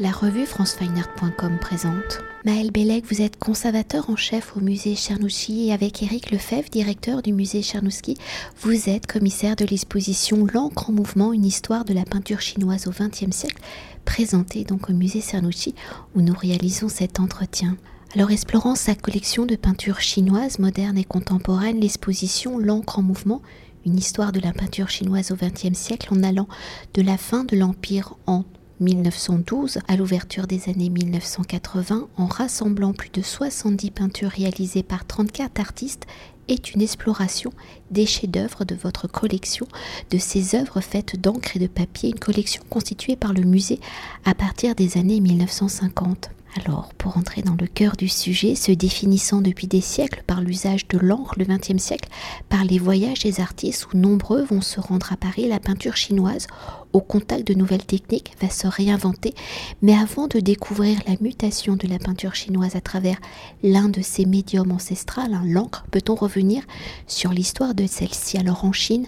La revue francefineart.com présente. Maël Bellec, vous êtes conservateur en chef au musée Chernouchi et avec Éric Lefebvre, directeur du musée Chernouski, vous êtes commissaire de l'exposition L'encre en mouvement, une histoire de la peinture chinoise au XXe siècle, présentée donc au musée Cernouchi où nous réalisons cet entretien. Alors explorant sa collection de peintures chinoises modernes et contemporaines, l'exposition L'encre en mouvement, une histoire de la peinture chinoise au XXe siècle en allant de la fin de l'Empire en 1912 à l'ouverture des années 1980 en rassemblant plus de 70 peintures réalisées par 34 artistes est une exploration des chefs-d'œuvre de votre collection, de ces œuvres faites d'encre et de papier, une collection constituée par le musée à partir des années 1950. Alors, pour entrer dans le cœur du sujet, se définissant depuis des siècles par l'usage de l'encre le XXe siècle, par les voyages des artistes où nombreux vont se rendre à Paris, la peinture chinoise, au contact de nouvelles techniques, va se réinventer. Mais avant de découvrir la mutation de la peinture chinoise à travers l'un de ses médiums ancestrales, hein, l'encre, peut-on revenir sur l'histoire de celle-ci? Alors en Chine,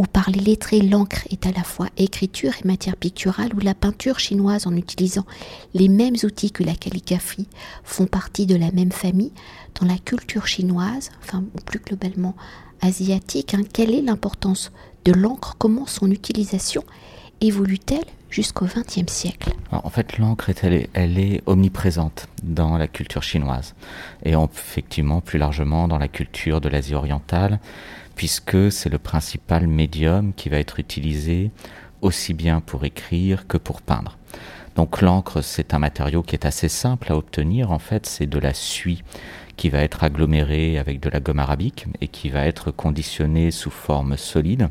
où par les lettrés l'encre est à la fois écriture et matière picturale, où la peinture chinoise en utilisant les mêmes outils que la calligraphie font partie de la même famille, dans la culture chinoise, enfin ou plus globalement asiatique, hein, quelle est l'importance de l'encre, comment son utilisation évolue-t-elle jusqu'au XXe siècle? En fait, l'encre, elle est omniprésente dans la culture chinoise et effectivement plus largement dans la culture de l'Asie orientale puisque c'est le principal médium qui va être utilisé aussi bien pour écrire que pour peindre. Donc l'encre, c'est un matériau qui est assez simple à obtenir. En fait, c'est de la suie qui va être agglomérée avec de la gomme arabique et qui va être conditionnée sous forme solide.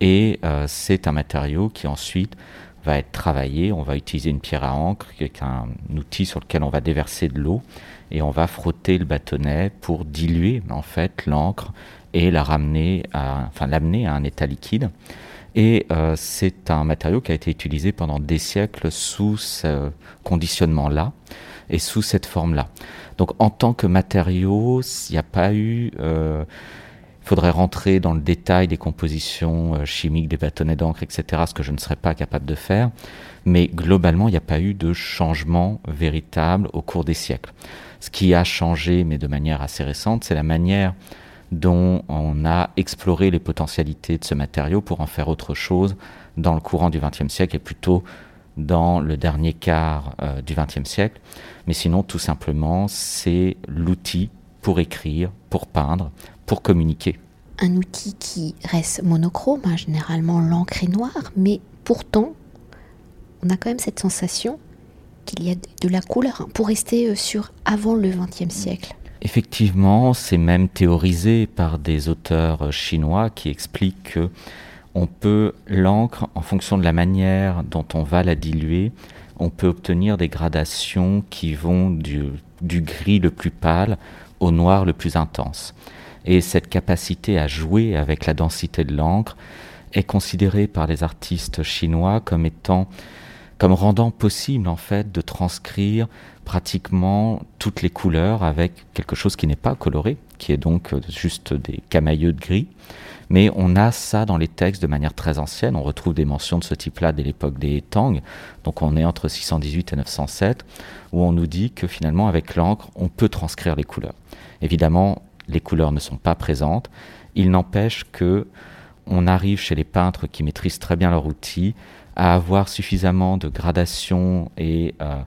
Et euh, c'est un matériau qui ensuite va être travaillé. On va utiliser une pierre à encre, qui est un outil sur lequel on va déverser de l'eau et on va frotter le bâtonnet pour diluer en fait l'encre et la ramener à, enfin l'amener à un état liquide. Et euh, c'est un matériau qui a été utilisé pendant des siècles sous ce conditionnement-là et sous cette forme-là. Donc en tant que matériau, il n'y a pas eu... Euh, il faudrait rentrer dans le détail des compositions euh, chimiques des bâtonnets d'encre, etc., ce que je ne serais pas capable de faire. Mais globalement, il n'y a pas eu de changement véritable au cours des siècles. Ce qui a changé, mais de manière assez récente, c'est la manière dont on a exploré les potentialités de ce matériau pour en faire autre chose dans le courant du XXe siècle et plutôt dans le dernier quart euh, du XXe siècle. Mais sinon, tout simplement, c'est l'outil pour écrire, pour peindre, pour communiquer. Un outil qui reste monochrome, hein, généralement l'encre est noire, mais pourtant, on a quand même cette sensation qu'il y a de la couleur hein, pour rester euh, sur avant le XXe siècle. Effectivement, c'est même théorisé par des auteurs chinois qui expliquent que peut l'encre en fonction de la manière dont on va la diluer, on peut obtenir des gradations qui vont du gris le plus pâle au noir le plus intense. Et cette capacité à jouer avec la densité de l'encre est considérée par les artistes chinois comme étant comme rendant possible en fait de transcrire pratiquement toutes les couleurs avec quelque chose qui n'est pas coloré, qui est donc euh, juste des camailleux de gris. Mais on a ça dans les textes de manière très ancienne. On retrouve des mentions de ce type-là dès l'époque des Tang. Donc on est entre 618 et 907, où on nous dit que finalement avec l'encre, on peut transcrire les couleurs. Évidemment, les couleurs ne sont pas présentes. Il n'empêche que on arrive chez les peintres qui maîtrisent très bien leur outil à avoir suffisamment de gradation et euh,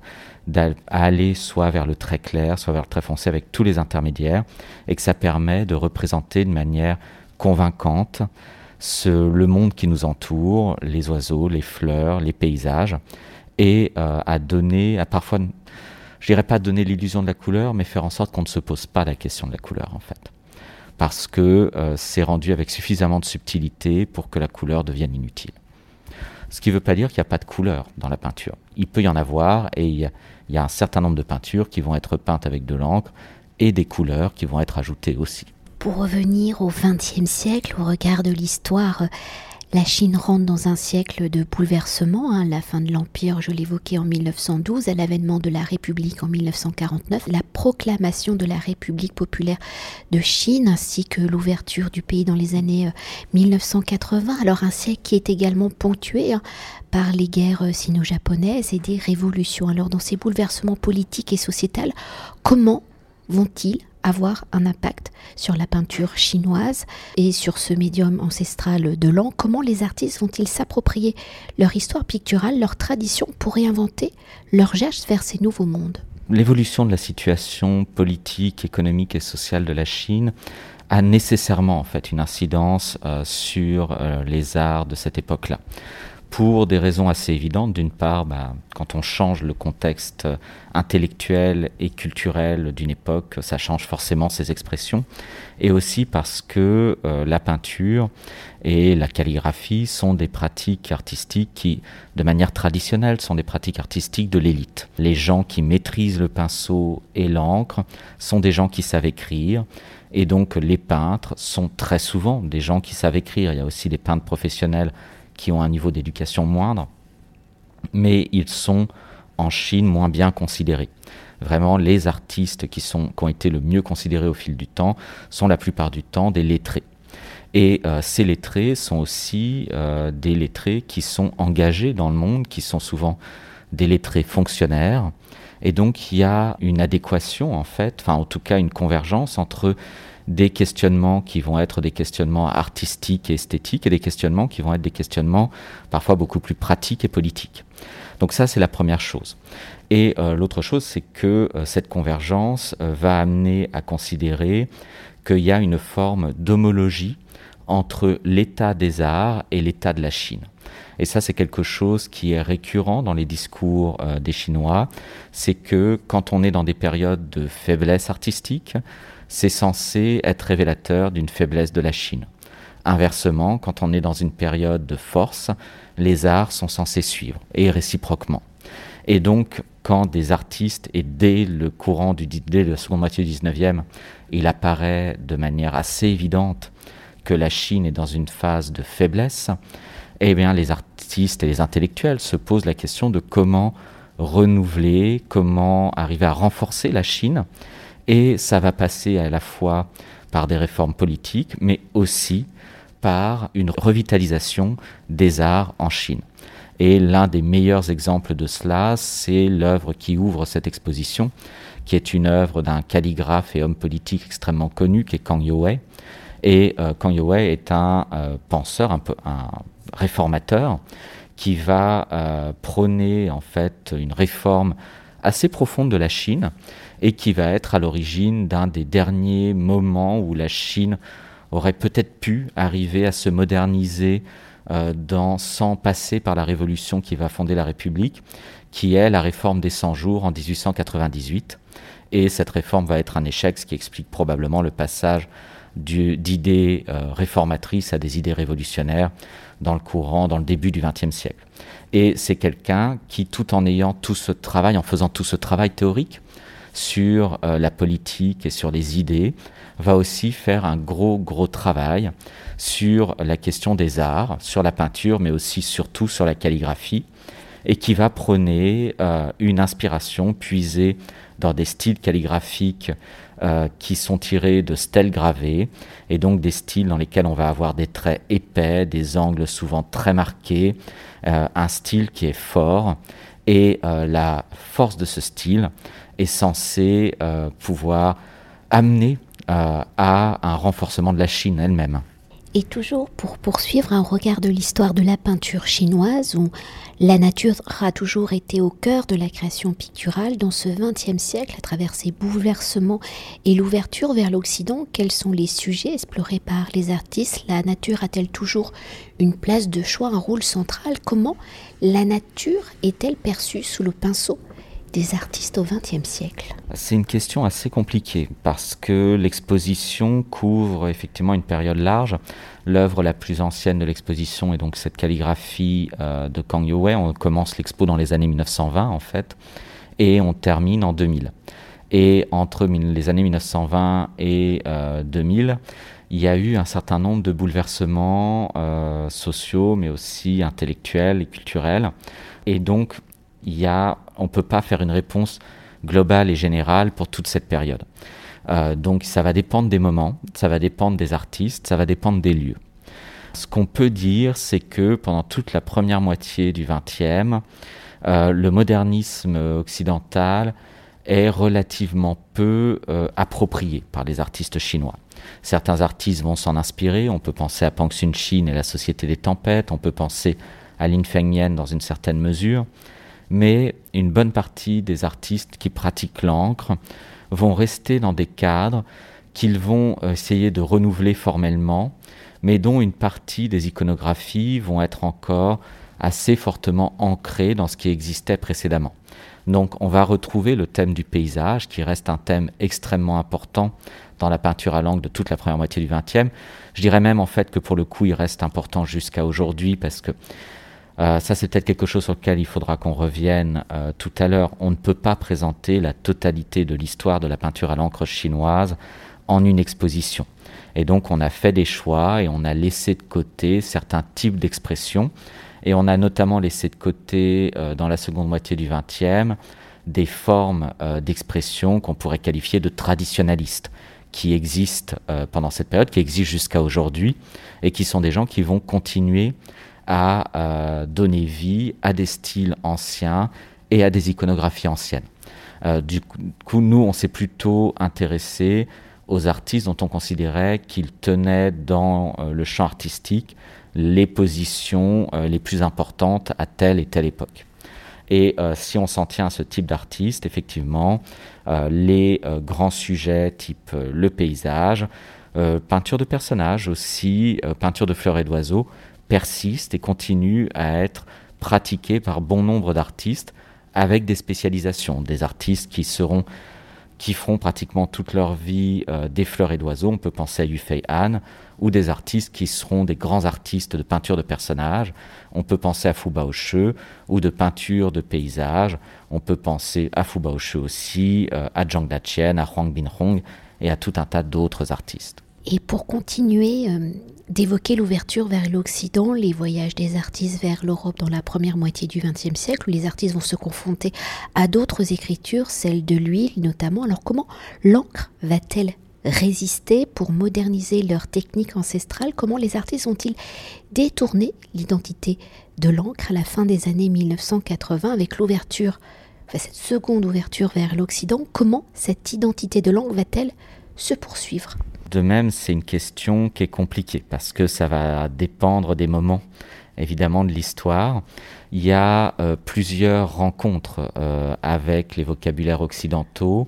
à aller soit vers le très clair, soit vers le très foncé avec tous les intermédiaires, et que ça permet de représenter de manière convaincante le monde qui nous entoure, les oiseaux, les fleurs, les paysages, et euh, à donner, à parfois, je dirais pas donner l'illusion de la couleur, mais faire en sorte qu'on ne se pose pas la question de la couleur en fait. Parce que euh, c'est rendu avec suffisamment de subtilité pour que la couleur devienne inutile. Ce qui ne veut pas dire qu'il n'y a pas de couleur dans la peinture. Il peut y en avoir et il y, a, un certain nombre de peintures qui vont être peintes avec de l'encre et des couleurs qui vont être ajoutées aussi. Pour revenir au XXe siècle, au regard de l'histoire, La Chine rentre dans un siècle de bouleversement, hein, la fin de l'Empire, je l'évoquais en 1912, à l'avènement de la République en 1949, la proclamation de la République populaire de Chine, ainsi que l'ouverture du pays dans les années 1980. Euh, Alors un siècle qui est également ponctué hein, par les guerres sino-japonaises et des révolutions. Alors dans ces bouleversements politiques et sociétals, comment vont-ils avoir un impact sur la peinture chinoise et sur ce médium ancestral de l'an. Comment les artistes vont-ils s'approprier leur histoire picturale, leur tradition pour réinventer leur geste vers ces nouveaux mondes? L'évolution de la situation politique, économique et sociale de la Chine a nécessairement en fait une incidence euh, sur euh, les arts de cette époque-là pour des raisons assez évidentes. D'une part, bah, quand on change le contexte intellectuel et culturel d'une époque, ça change forcément ses expressions. Et aussi parce que euh, la peinture et la calligraphie sont des pratiques artistiques qui, de manière traditionnelle, sont des pratiques artistiques de l'élite. Les gens qui maîtrisent le pinceau et l'encre sont des gens qui savent écrire. Et donc les peintres sont très souvent des gens qui savent écrire. Il y a aussi des peintres professionnels qui ont un niveau d'éducation moindre, mais ils sont en Chine moins bien considérés. Vraiment, les artistes qui, ont été le mieux considérés au fil du temps sont la plupart du temps des lettrés. Et euh, ces lettrés sont aussi euh, des lettrés qui sont engagés dans le monde, qui sont souvent des lettrés fonctionnaires. Et donc il y a une adéquation en fait, enfin en tout cas une convergence entre des questionnements qui vont être des questionnements artistiques et esthétiques et des questionnements qui vont être des questionnements parfois beaucoup plus pratiques et politiques. Donc ça, c'est la première chose. Et euh, l'autre chose, c'est que euh, cette convergence euh, va amener à considérer qu'il y a une forme d'homologie entre l'état des arts et l'état de la Chine. Et ça, c'est quelque chose qui est récurrent dans les discours des Chinois. C'est que quand on est dans des périodes de faiblesse artistique, c'est censé être révélateur d'une faiblesse de la Chine. Inversement, quand on est dans une période de force, les arts sont censés suivre, et réciproquement. Et donc, quand des artistes, et dès le courant du dès la seconde moitié du 19e, il apparaît de manière assez évidente que la Chine est dans une phase de faiblesse, eh bien, les artistes et les intellectuels se posent la question de comment renouveler, comment arriver à renforcer la Chine et ça va passer à la fois par des réformes politiques, mais aussi par une revitalisation des arts en Chine. Et l'un des meilleurs exemples de cela, c'est l'œuvre qui ouvre cette exposition, qui est une œuvre d'un calligraphe et homme politique extrêmement connu, qui est Kang Youwei. Et euh, Kang Youwei est un euh, penseur, un, réformateur, qui va euh, prôner en fait une réforme assez profonde de la Chine et qui va être à l'origine d'un des derniers moments où la Chine aurait peut-être pu arriver à se moderniser euh, dans, sans passer par la révolution qui va fonder la République, qui est la réforme des 100 jours en 1898. Et cette réforme va être un échec, ce qui explique probablement le passage d'idées euh, réformatrices à des idées révolutionnaires dans le courant, dans le début du XXe siècle. Et c'est quelqu'un qui, tout en ayant tout ce travail, en faisant tout ce travail théorique, sur euh, la politique et sur les idées, va aussi faire un gros, gros travail sur la question des arts, sur la peinture, mais aussi surtout sur la calligraphie, et qui va prôner euh, une inspiration puisée dans des styles calligraphiques euh, qui sont tirés de stèles gravées, et donc des styles dans lesquels on va avoir des traits épais, des angles souvent très marqués, un style qui est fort, et la force de ce style, est censé euh, pouvoir amener euh, à un renforcement de la Chine elle-même. Et toujours pour poursuivre un regard de l'histoire de la peinture chinoise, où la nature a toujours été au cœur de la création picturale dans ce XXe siècle, à travers ses bouleversements et l'ouverture vers l'Occident, quels sont les sujets explorés par les artistes? La nature a-t-elle toujours une place de choix, un rôle central? Comment la nature est-elle perçue sous le pinceau? Des artistes au XXe siècle C'est une question assez compliquée parce que l'exposition couvre effectivement une période large. L'œuvre la plus ancienne de l'exposition est donc cette calligraphie euh, de Kang Youwei. On commence l'expo dans les années 1920 en fait et on termine en 2000. Et entre les années 1920 et 2000, euh, il y a eu un certain nombre de bouleversements euh, sociaux, mais aussi intellectuels et culturels. Et donc, il y a, on ne peut pas faire une réponse globale et générale pour toute cette période. Euh, donc, ça va dépendre des moments, ça va dépendre des artistes, ça va dépendre des lieux. Ce qu'on peut dire, c'est que pendant toute la première moitié du XXe, euh, le modernisme occidental est relativement peu euh, approprié par les artistes chinois. Certains artistes vont s'en inspirer, on peut penser à Pang Sun-Chin et la Société des Tempêtes, on peut penser à Lin Fengnian dans une certaine mesure, mais une bonne partie des artistes qui pratiquent l'encre vont rester dans des cadres qu'ils vont essayer de renouveler formellement, mais dont une partie des iconographies vont être encore assez fortement ancrées dans ce qui existait précédemment. Donc on va retrouver le thème du paysage, qui reste un thème extrêmement important dans la peinture à l'angle de toute la première moitié du XXe. Je dirais même en fait que pour le coup il reste important jusqu'à aujourd'hui parce que euh, ça c'est peut-être quelque chose sur lequel il faudra qu'on revienne euh, tout à l'heure. On ne peut pas présenter la totalité de l'histoire de la peinture à l'encre chinoise en une exposition. Et donc on a fait des choix et on a laissé de côté certains types d'expressions et on a notamment laissé de côté, euh, dans la seconde moitié du XXe, des formes d'expression qu'on pourrait qualifier de traditionnalistes, qui existent pendant cette période, qui existent jusqu'à aujourd'hui, et qui sont des gens qui vont continuer à donner vie à des styles anciens et à des iconographies anciennes. du coup, nous, on s'est plutôt intéressé aux artistes dont on considérait qu'ils tenaient dans le champ artistique les positions euh, les plus importantes à telle et telle époque. Et euh, si on s'en tient à ce type d'artiste, effectivement, euh, les grands sujets type le paysage, peinture de personnages aussi, peinture de fleurs et d'oiseaux, persistent et continuent à être pratiqués par bon nombre d'artistes avec des spécialisations, des artistes qui seront qui feront pratiquement toute leur vie des fleurs et d'oiseaux. On peut penser à Yufei Han, ou des artistes qui seront des grands artistes de peinture de personnages. On peut penser à Fu Baoshi ou de peinture de paysages. On peut penser à Fu Baoshi aussi, euh, à Zhang Dachien, à Huang Binhong et à tout un tas d'autres artistes. Et pour continuer euh, d'évoquer l'ouverture vers l'Occident, les voyages des artistes vers l'Europe dans la première moitié du XXe siècle, où les artistes vont se confronter à d'autres écritures, celles de l'huile notamment. Alors comment l'encre va-t-elle résister pour moderniser leur technique ancestrale? Comment les artistes ont-ils détourné l'identité de l'encre à la fin des années 1980 avec l'ouverture, enfin cette seconde ouverture vers l'Occident? Comment cette identité de l'encre va-t-elle se poursuivre? De même, c'est une question qui est compliquée parce que ça va dépendre des moments évidemment de l'histoire. Il y a euh, plusieurs rencontres euh, avec les vocabulaires occidentaux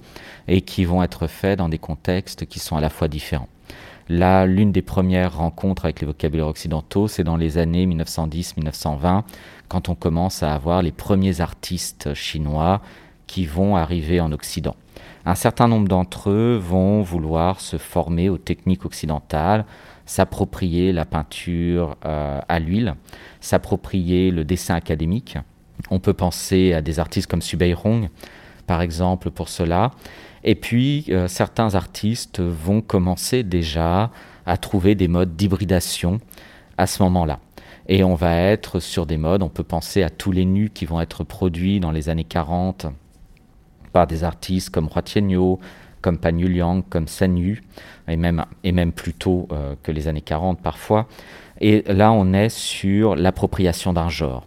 et qui vont être faits dans des contextes qui sont à la fois différents. Là, l'une des premières rencontres avec les vocabulaires occidentaux, c'est dans les années 1910-1920, quand on commence à avoir les premiers artistes chinois qui vont arriver en Occident. Un certain nombre d'entre eux vont vouloir se former aux techniques occidentales, s'approprier la peinture euh, à l'huile, s'approprier le dessin académique. On peut penser à des artistes comme Subei Hong, par exemple, pour cela. Et puis, euh, certains artistes vont commencer déjà à trouver des modes d'hybridation à ce moment-là. Et on va être sur des modes, on peut penser à tous les nus qui vont être produits dans les années 40 par des artistes comme Hua Tianyo, comme Pan Yuliang, comme San et même, et plus tôt euh, que les années 40 parfois. Et là, on est sur l'appropriation d'un genre,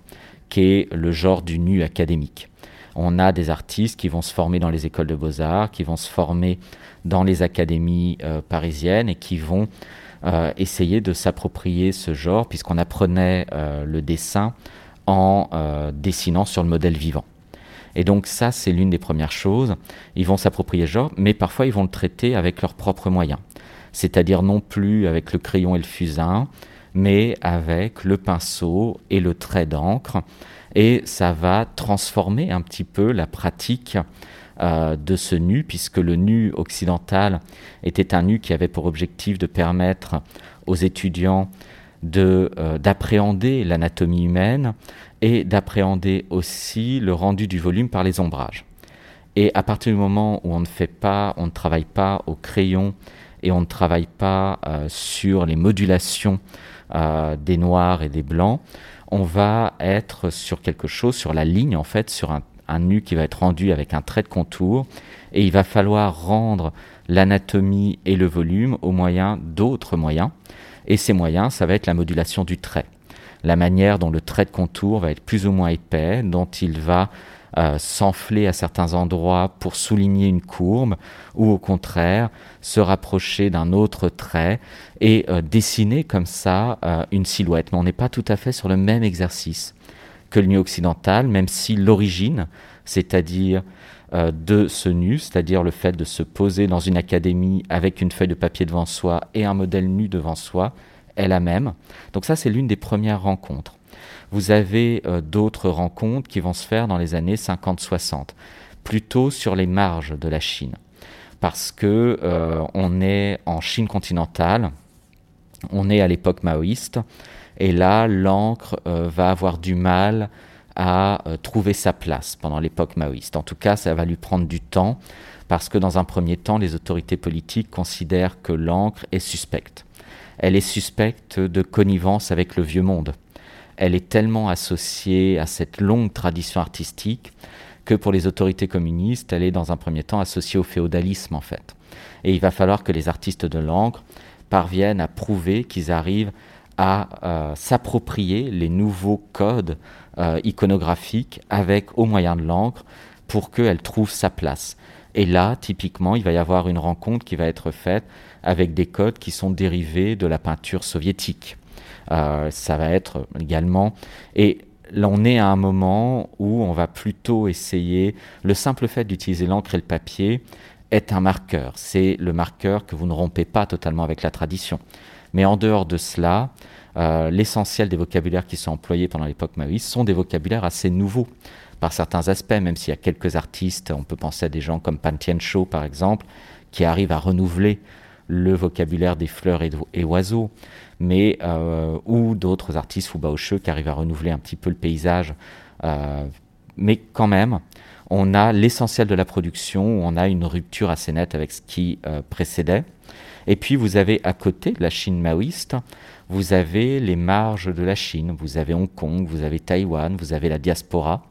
qui est le genre du nu académique. On a des artistes qui vont se former dans les écoles de beaux-arts, qui vont se former dans les académies euh, parisiennes et qui vont euh, essayer de s'approprier ce genre, puisqu'on apprenait le dessin en dessinant sur le modèle vivant. Et donc ça, c'est l'une des premières choses. Ils vont s'approprier le genre, mais parfois ils vont le traiter avec leurs propres moyens. C'est-à-dire non plus avec le crayon et le fusain, mais avec le pinceau et le trait d'encre. Et ça va transformer un petit peu la pratique euh, de ce nu, puisque le nu occidental était un nu qui avait pour objectif de permettre aux étudiants euh, d'appréhender l'anatomie humaine et d'appréhender aussi le rendu du volume par les ombrages. Et à partir du moment où on ne fait pas, on ne travaille pas au crayon et on ne travaille pas sur les modulations des noirs et des blancs, on va être sur quelque chose, sur la ligne en fait, sur un, un nu qui va être rendu avec un trait de contour, et il va falloir rendre l'anatomie et le volume au moyen d'autres moyens. Et ces moyens, ça va être la modulation du trait. La manière dont le trait de contour va être plus ou moins épais, dont il va euh, s'enfler à certains endroits pour souligner une courbe, ou au contraire se rapprocher d'un autre trait et euh, dessiner comme ça euh, une silhouette. Mais on n'est pas tout à fait sur le même exercice que le nu occidental, même si l'origine, c'est-à-dire de ce nu, c'est-à-dire le fait de se poser dans une académie avec une feuille de papier devant soi et un modèle nu devant soi, est la même. Donc ça, c'est l'une des premières rencontres. Vous avez euh, d'autres rencontres qui vont se faire dans les années 50-60, plutôt sur les marges de la Chine, parce que euh, on est en Chine continentale, on est à l'époque maoïste, et là, l'encre va avoir du mal à euh, trouver sa place pendant l'époque maoïste. En tout cas, ça va lui prendre du temps parce que dans un premier temps, les autorités politiques considèrent que l'encre est suspecte. Elle est suspecte de connivence avec le vieux monde. Elle est tellement associée à cette longue tradition artistique que pour les autorités communistes, elle est dans un premier temps associée au féodalisme en fait. Et il va falloir que les artistes de l'encre parviennent à prouver qu'ils arrivent à euh, s'approprier les nouveaux codes euh, iconographiques avec au moyen de l'encre pour qu'elle trouve sa place. Et là, typiquement, il va y avoir une rencontre qui va être faite avec des codes qui sont dérivés de la peinture soviétique. Euh, ça va être également... Et là, on est à un moment où on va plutôt essayer... Le simple fait d'utiliser l'encre et le papier est un marqueur. C'est le marqueur que vous ne rompez pas totalement avec la tradition. Mais en dehors de cela, euh, l'essentiel des vocabulaires qui sont employés pendant l'époque maoïste sont des vocabulaires assez nouveaux par certains aspects, même s'il y a quelques artistes, on peut penser à des gens comme Pan Tien par exemple, qui arrivent à renouveler le vocabulaire des fleurs et, oiseaux, mais euh, ou d'autres artistes, Fu Baoche, qui arrivent à renouveler un petit peu le paysage. Euh, mais quand même, on a l'essentiel de la production, on a une rupture assez nette avec ce qui précédait. Et puis vous avez à côté la Chine maoïste, vous avez les marges de la Chine, vous avez Hong Kong, vous avez Taïwan, vous avez la diaspora,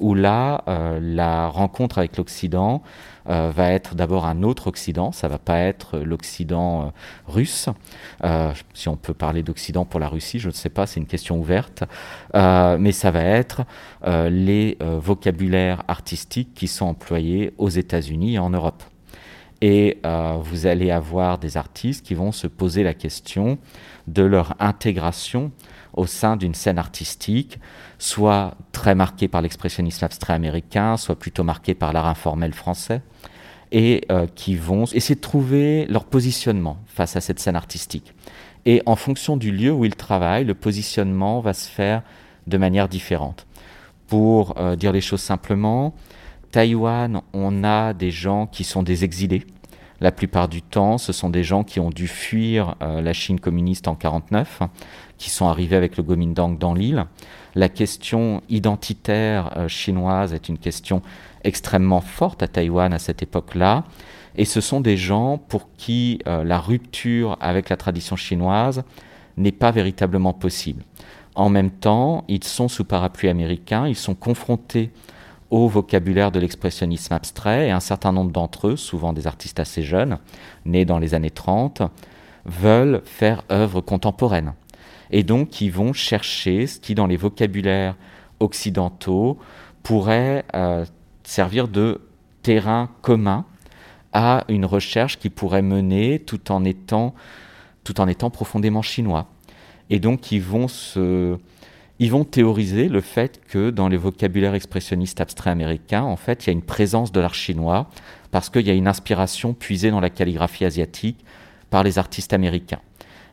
où là, euh, la rencontre avec l'Occident euh, va être d'abord un autre Occident, ça va pas être l'Occident euh, russe, si on peut parler d'Occident pour la Russie, je ne sais pas, c'est une question ouverte, mais ça va être les vocabulaires artistiques qui sont employés aux États-Unis et en Europe. Et vous allez avoir des artistes qui vont se poser la question de leur intégration au sein d'une scène artistique, soit très marquée par l'expressionnisme abstrait américain, soit plutôt marquée par l'art informel français, et euh, qui vont essayer de trouver leur positionnement face à cette scène artistique. Et en fonction du lieu où ils travaillent, le positionnement va se faire de manière différente. Pour euh, dire les choses simplement, Taïwan, on a des gens qui sont des exilés. La plupart du temps, ce sont des gens qui ont dû fuir euh, la Chine communiste en 1949, qui sont arrivés avec le Gomindang dans l'île. La question identitaire euh, chinoise est une question extrêmement forte à Taïwan à cette époque-là. Et ce sont des gens pour qui euh, la rupture avec la tradition chinoise n'est pas véritablement possible. En même temps, ils sont sous parapluie américain, ils sont confrontés au vocabulaire de l'expressionnisme abstrait, et un certain nombre d'entre eux, souvent des artistes assez jeunes, nés dans les années 30, veulent faire œuvre contemporaine. Et donc, ils vont chercher ce qui, dans les vocabulaires occidentaux, pourrait euh, servir de terrain commun à une recherche qui pourrait mener tout en étant, tout en étant profondément chinois. Et donc, ils vont ils vont théoriser le fait que dans les vocabulaires expressionnistes abstraits américains, en fait, il y a une présence de l'art chinois parce qu'il y a une inspiration puisée dans la calligraphie asiatique par les artistes américains.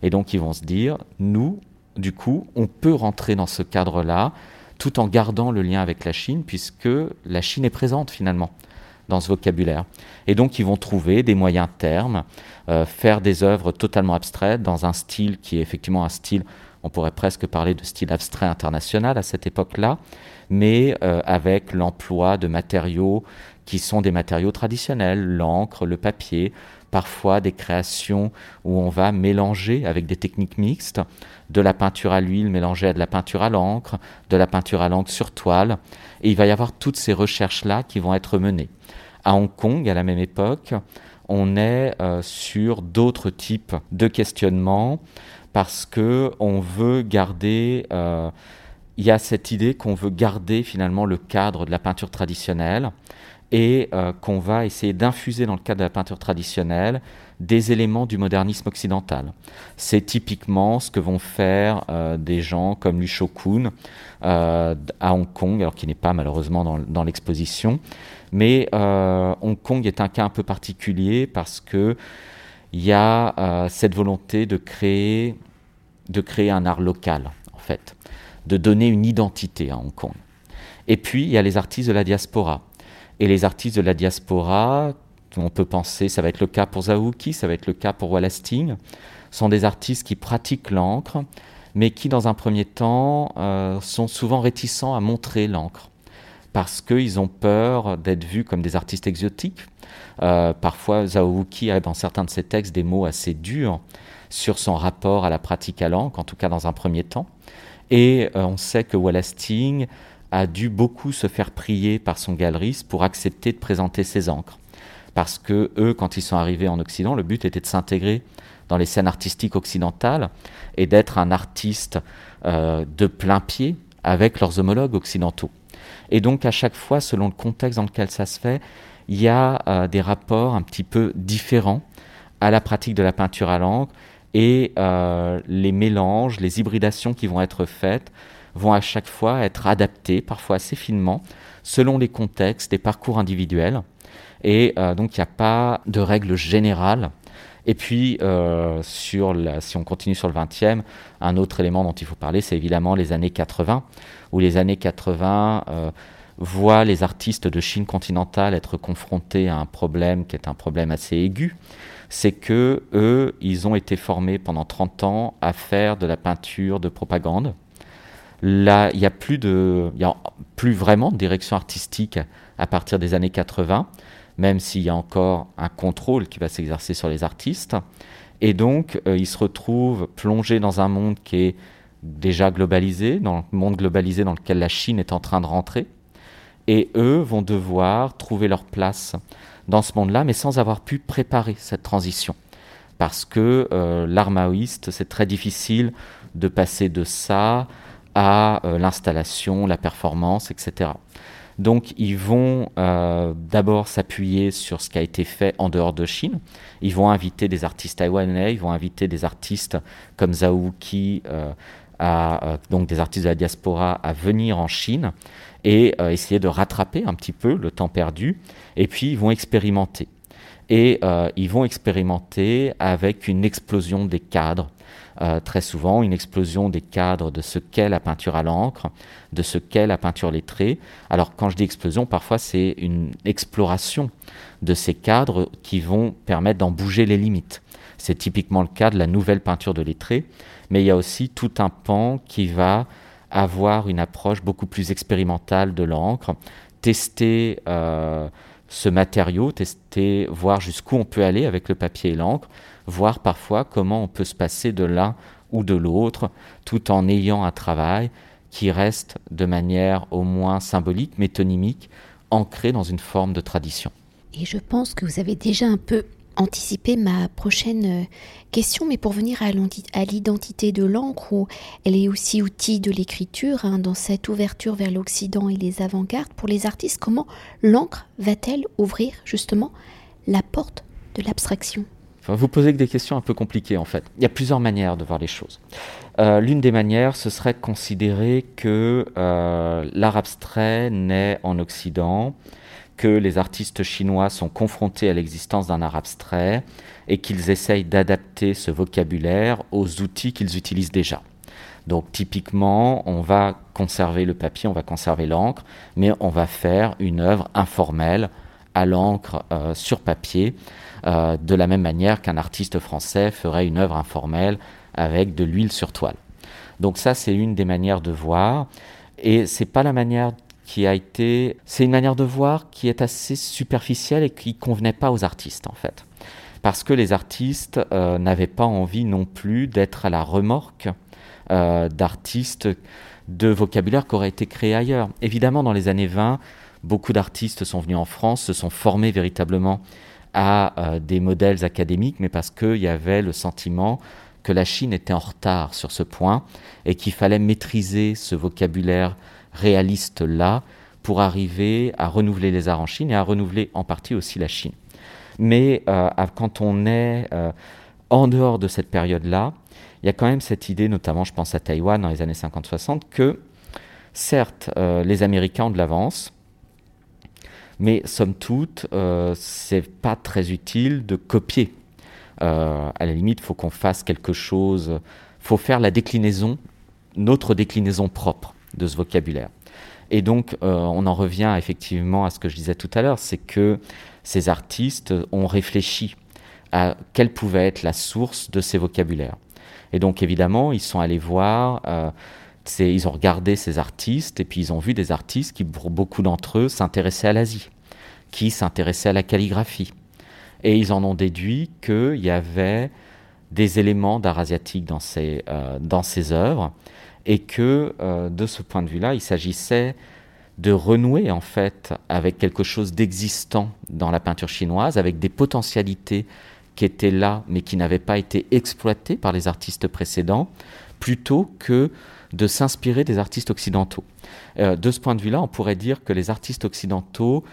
Et donc, ils vont se dire, nous, du coup, on peut rentrer dans ce cadre-là tout en gardant le lien avec la Chine, puisque la Chine est présente finalement dans ce vocabulaire. Et donc ils vont trouver des moyens termes, euh, faire des œuvres totalement abstraites dans un style qui est effectivement un style on pourrait presque parler de style abstrait international à cette époque-là, mais euh, avec l'emploi de matériaux qui sont des matériaux traditionnels, l'encre, le papier, parfois des créations où on va mélanger avec des techniques mixtes de la peinture à l'huile mélangée à de la peinture à l'encre, de la peinture à l'encre sur toile. Et il va y avoir toutes ces recherches-là qui vont être menées. À Hong Kong, à la même époque, on est euh, sur d'autres types de questionnements parce que on veut garder euh, il y a cette idée qu'on veut garder finalement le cadre de la peinture traditionnelle et euh, qu'on va essayer d'infuser dans le cadre de la peinture traditionnelle des éléments du modernisme occidental. C'est typiquement ce que vont faire euh, des gens comme Lu Shokun euh, à Hong Kong, alors qui n'est pas malheureusement dans, dans l'exposition. Mais Hong Kong est un cas un peu particulier parce que il y a cette volonté de créer, de créer un art local, en fait, de donner une identité à Hong Kong. Et puis, il y a les artistes de la diaspora et les artistes de la diaspora, on peut penser, ça va être le cas pour Zaouki, ça va être le cas pour Wallasting, sont des artistes qui pratiquent l'encre, mais qui, dans un premier temps, euh, sont souvent réticents à montrer l'encre, parce qu'ils ont peur d'être vus comme des artistes exotiques. Euh, parfois, Zaouki a dans certains de ses textes des mots assez durs sur son rapport à la pratique à l'encre, en tout cas dans un premier temps. Et euh, on sait que Wallasting a dû beaucoup se faire prier par son galeriste pour accepter de présenter ses encres. Parce que eux, quand ils sont arrivés en Occident, le but était de s'intégrer dans les scènes artistiques occidentales et d'être un artiste euh, de plein pied avec leurs homologues occidentaux. Et donc à chaque fois, selon le contexte dans lequel ça se fait, il y a euh, des rapports un petit peu différents à la pratique de la peinture à l'encre et euh, les mélanges, les hybridations qui vont être faites vont à chaque fois être adaptés, parfois assez finement, selon les contextes, les parcours individuels. Et euh, donc il n'y a pas de règle générale. Et puis, euh, si on continue sur le 20e, un autre élément dont il faut parler, c'est évidemment les années 80, où les années 80 euh, voient les artistes de Chine continentale être confrontés à un problème qui est un problème assez aigu. C'est que eux, ils ont été formés pendant 30 ans à faire de la peinture de propagande Là, il n'y a, plus de, a plus vraiment de direction artistique à partir des années 80, même s'il y a encore un contrôle qui va s'exercer sur les artistes. Et donc, euh, ils se retrouvent plongés dans un monde qui est déjà globalisé, dans le monde globalisé dans lequel la Chine est en train de rentrer. Et eux vont devoir trouver leur place dans ce monde-là, mais sans avoir pu préparer cette transition. Parce que euh, l'art maoïste, c'est très difficile de passer de ça à euh, l'installation, la performance, etc. Donc ils vont euh, d'abord s'appuyer sur ce qui a été fait en dehors de Chine. Ils vont inviter des artistes taïwanais, ils vont inviter des artistes comme Zhao Qi, euh, donc des artistes de la diaspora, à venir en Chine et essayer de rattraper un petit peu le temps perdu. Et puis ils vont expérimenter. Et ils vont expérimenter avec une explosion des cadres euh, très souvent une explosion des cadres de ce qu'est la peinture à l'encre, de ce qu'est la peinture lettrée. Alors quand je dis explosion, parfois c'est une exploration de ces cadres qui vont permettre d'en bouger les limites. C'est typiquement le cas de la nouvelle peinture de lettré, mais il y a aussi tout un pan qui va avoir une approche beaucoup plus expérimentale de l'encre, tester euh, ce matériau, tester, voir jusqu'où on peut aller avec le papier et l'encre, voir parfois comment on peut se passer de l'un ou de l'autre, tout en ayant un travail qui reste de manière au moins symbolique, métonymique, ancré dans une forme de tradition. Et je pense que vous avez déjà un peu anticipé ma prochaine euh, question, mais pour venir à l'identité de l'encre, où elle est aussi outil de l'écriture, hein, dans cette ouverture vers l'Occident et les avant-gardes, pour les artistes, comment l'encre va-t-elle ouvrir justement la porte de l'abstraction? Vous posez des questions un peu compliquées en fait. Il y a plusieurs manières de voir les choses. Euh, l'une des manières, ce serait de considérer que euh, l'art abstrait naît en Occident, que les artistes chinois sont confrontés à l'existence d'un art abstrait et qu'ils essayent d'adapter ce vocabulaire aux outils qu'ils utilisent déjà. Donc typiquement, on va conserver le papier, on va conserver l'encre, mais on va faire une œuvre informelle à l'encre euh, sur papier euh, de la même manière qu'un artiste français ferait une œuvre informelle avec de l'huile sur toile. Donc ça, c'est une des manières de voir, et c'est pas la manière qui a été, c'est une manière de voir qui est assez superficielle et qui convenait pas aux artistes en fait. parce que les artistes n'avaient pas envie non plus d'être à la remorque d'artistes de vocabulaire qui aurait été créé ailleurs. Évidemment, dans les années 20, beaucoup d'artistes sont venus en France, se sont formés véritablement à euh, des modèles académiques, mais parce qu'il y avait le sentiment que la Chine était en retard sur ce point et qu'il fallait maîtriser ce vocabulaire réaliste-là pour arriver à renouveler les arts en Chine et à renouveler en partie aussi la Chine. Mais euh, quand on est euh, en dehors de cette période-là, il y a quand même cette idée, notamment je pense à Taïwan dans les années 50-60, que certes, les Américains ont de l'avance, mais somme toute, euh, c'est pas très utile de copier. Euh, à la limite, faut qu'on fasse quelque chose, faut faire la déclinaison, notre déclinaison propre de ce vocabulaire. Et donc, euh, on en revient effectivement à ce que je disais tout à l'heure, c'est que ces artistes ont réfléchi à quelle pouvait être la source de ces vocabulaires. Et donc évidemment, ils sont allés voir, euh, ils ont regardé ces artistes et puis ils ont vu des artistes qui, pour beaucoup d'entre eux, s'intéressaient à l'Asie, qui s'intéressaient à la calligraphie. Et ils en ont déduit qu'il y avait des éléments d'art asiatique dans ces, euh, dans ces œuvres et que euh, de ce point de vue-là, il s'agissait de renouer en fait avec quelque chose d'existant dans la peinture chinoise, avec des potentialités qui étaient là mais qui n'avaient pas été exploités par les artistes précédents, plutôt que de s'inspirer des artistes occidentaux. Euh, de ce point de vue-là, on pourrait dire que les artistes occidentaux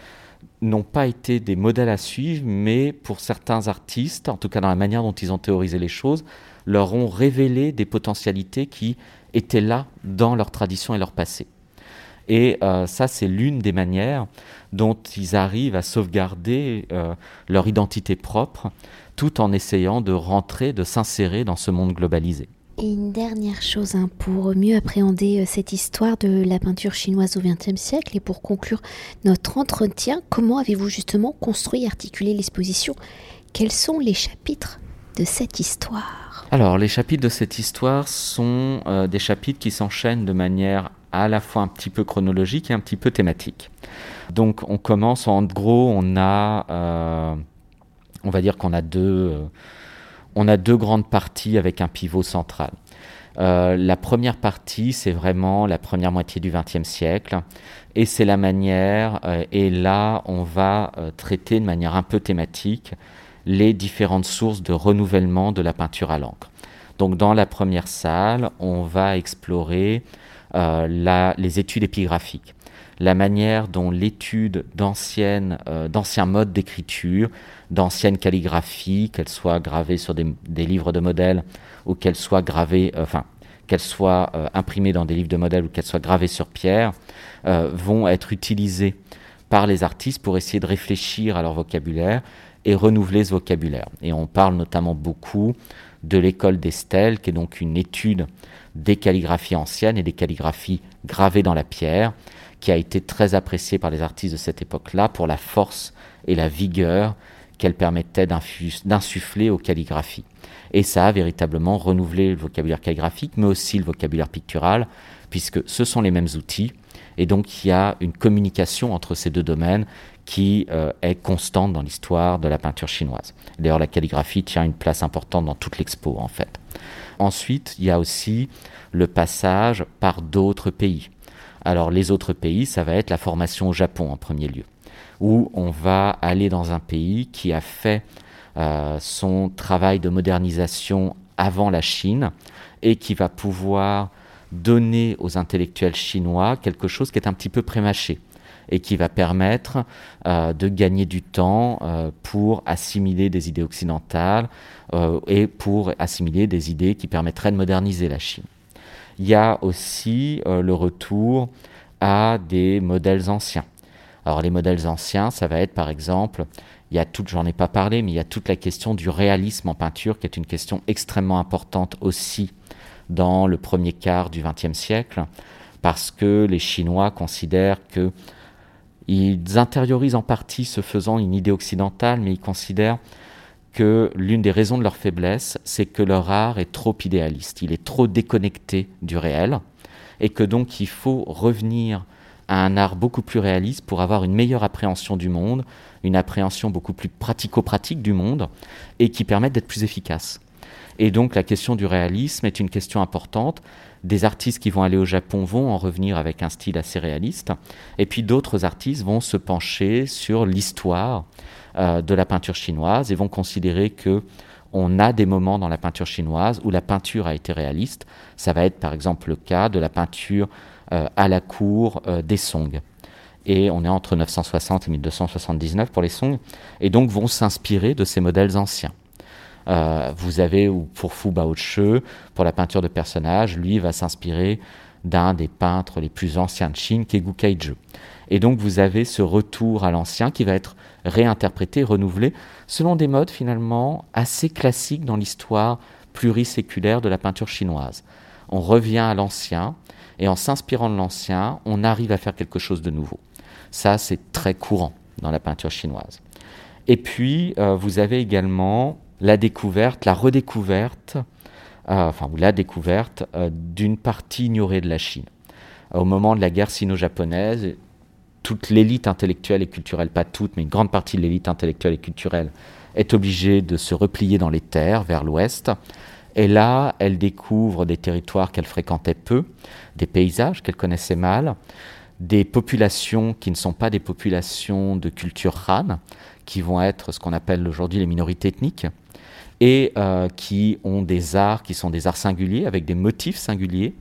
n'ont pas été des modèles à suivre, mais pour certains artistes, en tout cas dans la manière dont ils ont théorisé les choses, leur ont révélé des potentialités qui étaient là dans leur tradition et leur passé. Et euh, ça, c'est l'une des manières dont ils arrivent à sauvegarder euh, leur identité propre, tout en essayant de rentrer, de s'insérer dans ce monde globalisé. Et une dernière chose, hein, pour mieux appréhender euh, cette histoire de la peinture chinoise au XXe siècle et pour conclure notre entretien, comment avez-vous justement construit et articulé l'exposition? Quels sont les chapitres de cette histoire? Alors, les chapitres de cette histoire sont des chapitres qui s'enchaînent de manière à la fois un petit peu chronologique et un petit peu thématique. Donc on commence en gros, on a, euh, on va dire qu'on a deux, euh, on a deux grandes parties avec un pivot central. Euh, la première partie, c'est vraiment la première moitié du XXe siècle, et c'est la manière, et là, on va traiter de manière un peu thématique les différentes sources de renouvellement de la peinture à l'encre. Donc, dans la première salle, on va explorer euh, les études épigraphiques, la manière dont l'étude euh, d'anciens modes d'écriture, d'anciennes calligraphies, qu'elles soient gravées sur des, livres de modèles ou qu'elles soient gravées, euh, enfin, qu'elles soient imprimées dans des livres de modèles ou qu'elles soient gravées sur pierre, vont être utilisées par les artistes pour essayer de réfléchir à leur vocabulaire et renouveler ce vocabulaire. Et on parle notamment beaucoup de l'école d'Estelle, qui est donc une étude des calligraphies anciennes et des calligraphies gravées dans la pierre, qui a été très appréciée par les artistes de cette époque-là pour la force et la vigueur qu'elle permettait d'insuffler aux calligraphies. Et ça a véritablement renouvelé le vocabulaire calligraphique, mais aussi le vocabulaire pictural, puisque ce sont les mêmes outils. Et donc il y a une communication entre ces deux domaines qui euh, est constante dans l'histoire de la peinture chinoise. D'ailleurs, la calligraphie tient une place importante dans toute l'expo, en fait. Ensuite, il y a aussi le passage par d'autres pays. Alors les autres pays, ça va être la formation au Japon en premier lieu, où on va aller dans un pays qui a fait euh, son travail de modernisation avant la Chine et qui va pouvoir donner aux intellectuels chinois quelque chose qui est un petit peu prémâché et qui va permettre euh, de gagner du temps euh, pour assimiler des idées occidentales et pour assimiler des idées qui permettraient de moderniser la Chine. Il y a aussi le retour à des modèles anciens. Alors les modèles anciens, ça va être par exemple, il y a tout, j'en ai pas parlé, mais il y a toute la question du réalisme en peinture, qui est une question extrêmement importante aussi dans le premier quart du XXe siècle, parce que les Chinois considèrent que ils intériorisent en partie ce faisant une idée occidentale, mais ils considèrent que l'une des raisons de leur faiblesse, c'est que leur art est trop idéaliste, il est trop déconnecté du réel, et que donc il faut revenir à un art beaucoup plus réaliste pour avoir une meilleure appréhension du monde, une appréhension beaucoup plus pratico-pratique du monde et qui permettent d'être plus efficaces. Et donc la question du réalisme est une question importante. Des artistes qui vont aller au Japon vont en revenir avec un style assez réaliste, et puis d'autres artistes vont se pencher sur l'histoire euh, de la peinture chinoise et vont considérer que on a des moments dans la peinture chinoise où la peinture a été réaliste. Ça va être par exemple le cas de la peinture à la cour euh, des Song. Et on est entre 960 et 1279 pour les Song, et donc vont s'inspirer de ces modèles anciens. Euh, vous avez, pour Fu Baoche, pour la peinture de personnages, lui va s'inspirer d'un des peintres les plus anciens de Chine, qui est Gu Kaizhe. Et donc vous avez ce retour à l'ancien qui va être réinterprété, renouvelé, selon des modes finalement assez classiques dans l'histoire pluriséculaire de la peinture chinoise. On revient à l'ancien, et en s'inspirant de l'ancien, on arrive à faire quelque chose de nouveau. Ça, c'est très courant dans la peinture chinoise. Et puis, euh, vous avez également la découverte, la redécouverte, euh, enfin, la découverte euh, d'une partie ignorée de la Chine. Au moment de la guerre sino-japonaise, toute l'élite intellectuelle et culturelle, pas toute, mais une grande partie de l'élite intellectuelle et culturelle, est obligée de se replier dans les terres vers l'ouest. Et là, elle découvre des territoires qu'elle fréquentait peu, des paysages qu'elle connaissait mal, des populations qui ne sont pas des populations de culture Han, qui vont être ce qu'on appelle aujourd'hui les minorités ethniques, et euh, qui ont des arts qui sont des arts singuliers, avec des motifs singuliers,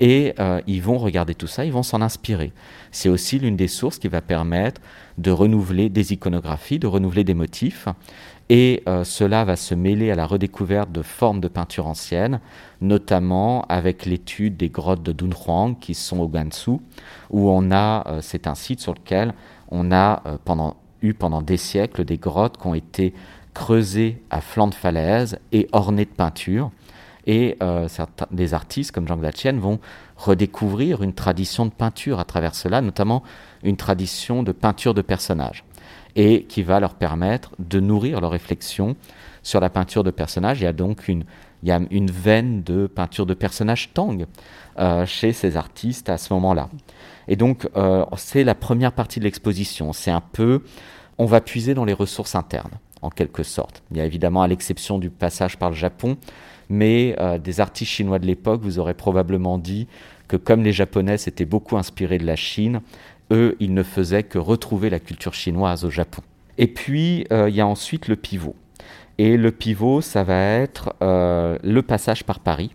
et euh, ils vont regarder tout ça, ils vont s'en inspirer. C'est aussi l'une des sources qui va permettre de renouveler des iconographies, de renouveler des motifs, et euh, cela va se mêler à la redécouverte de formes de peinture anciennes, notamment avec l'étude des grottes de Dunhuang qui sont au Gansu, où on a, c'est un site sur lequel on a eu pendant des siècles des grottes qui ont été creusé à flanc de falaise et orné de peinture. Et euh, certains, des artistes comme Jean Glatien vont redécouvrir une tradition de peinture à travers cela, notamment une tradition de peinture de personnages, et qui va leur permettre de nourrir leur réflexion sur la peinture de personnages. Il y a donc une veine de peinture de personnages tang euh, chez ces artistes à ce moment-là. Et donc, euh, c'est la première partie de l'exposition. C'est un peu, on va puiser dans les ressources internes en quelque sorte. Il y a évidemment à l'exception du passage par le Japon, mais euh, des artistes chinois de l'époque vous auraient probablement dit que comme les Japonais s'étaient beaucoup inspirés de la Chine, eux, ils ne faisaient que retrouver la culture chinoise au Japon. Et puis, euh, il y a ensuite le pivot. Et le pivot, ça va être euh, le passage par Paris,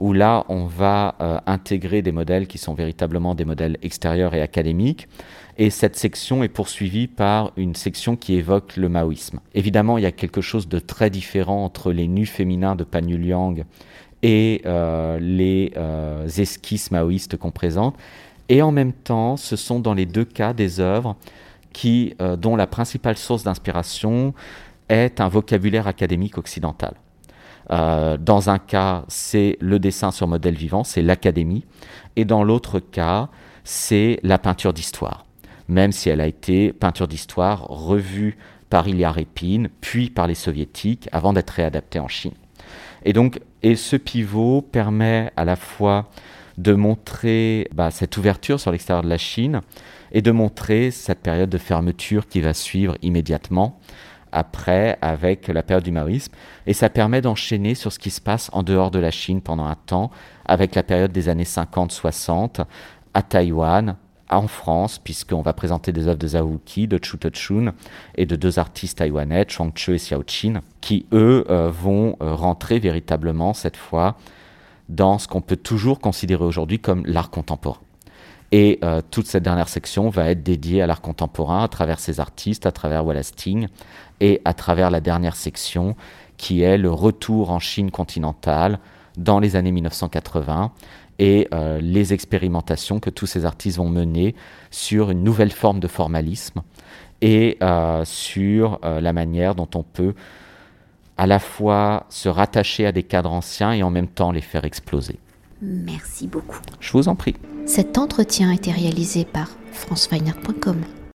où là, on va intégrer des modèles qui sont véritablement des modèles extérieurs et académiques, et cette section est poursuivie par une section qui évoque le maoïsme. Évidemment, il y a quelque chose de très différent entre les nus féminins de Liang et euh, les euh, esquisses maoïstes qu'on présente. Et en même temps, ce sont dans les deux cas des œuvres euh, dont la principale source d'inspiration est un vocabulaire académique occidental. Dans un cas, c'est le dessin sur modèle vivant, c'est l'académie, et dans l'autre cas, c'est la peinture d'histoire. Même si elle a été peinture d'histoire revue par Ilya Repin, puis par les soviétiques, avant d'être réadaptée en Chine. Et donc, et ce pivot permet à la fois de montrer bah, cette ouverture sur l'extérieur de la Chine et de montrer cette période de fermeture qui va suivre immédiatement après avec la période du maoïsme. Et ça permet d'enchaîner sur ce qui se passe en dehors de la Chine pendant un temps, avec la période des années 50-60 à Taïwan, en France, puisqu'on va présenter des œuvres de Zhao de Chu Tochun et de deux artistes taïwanais, Chuang Che et Xiao Qin, qui eux euh, vont euh, rentrer véritablement cette fois dans ce qu'on peut toujours considérer aujourd'hui comme l'art contemporain. Et euh, toute cette dernière section va être dédiée à l'art contemporain à travers ces artistes, à travers Wallace Ting et à travers la dernière section qui est le retour en Chine continentale dans les années 1980 et euh, les expérimentations que tous ces artistes vont mener sur une nouvelle forme de formalisme et euh, sur euh, la manière dont on peut à la fois se rattacher à des cadres anciens et en même temps les faire exploser. Merci beaucoup. Je vous en prie. Cet entretien a été réalisé par franceweiner.com.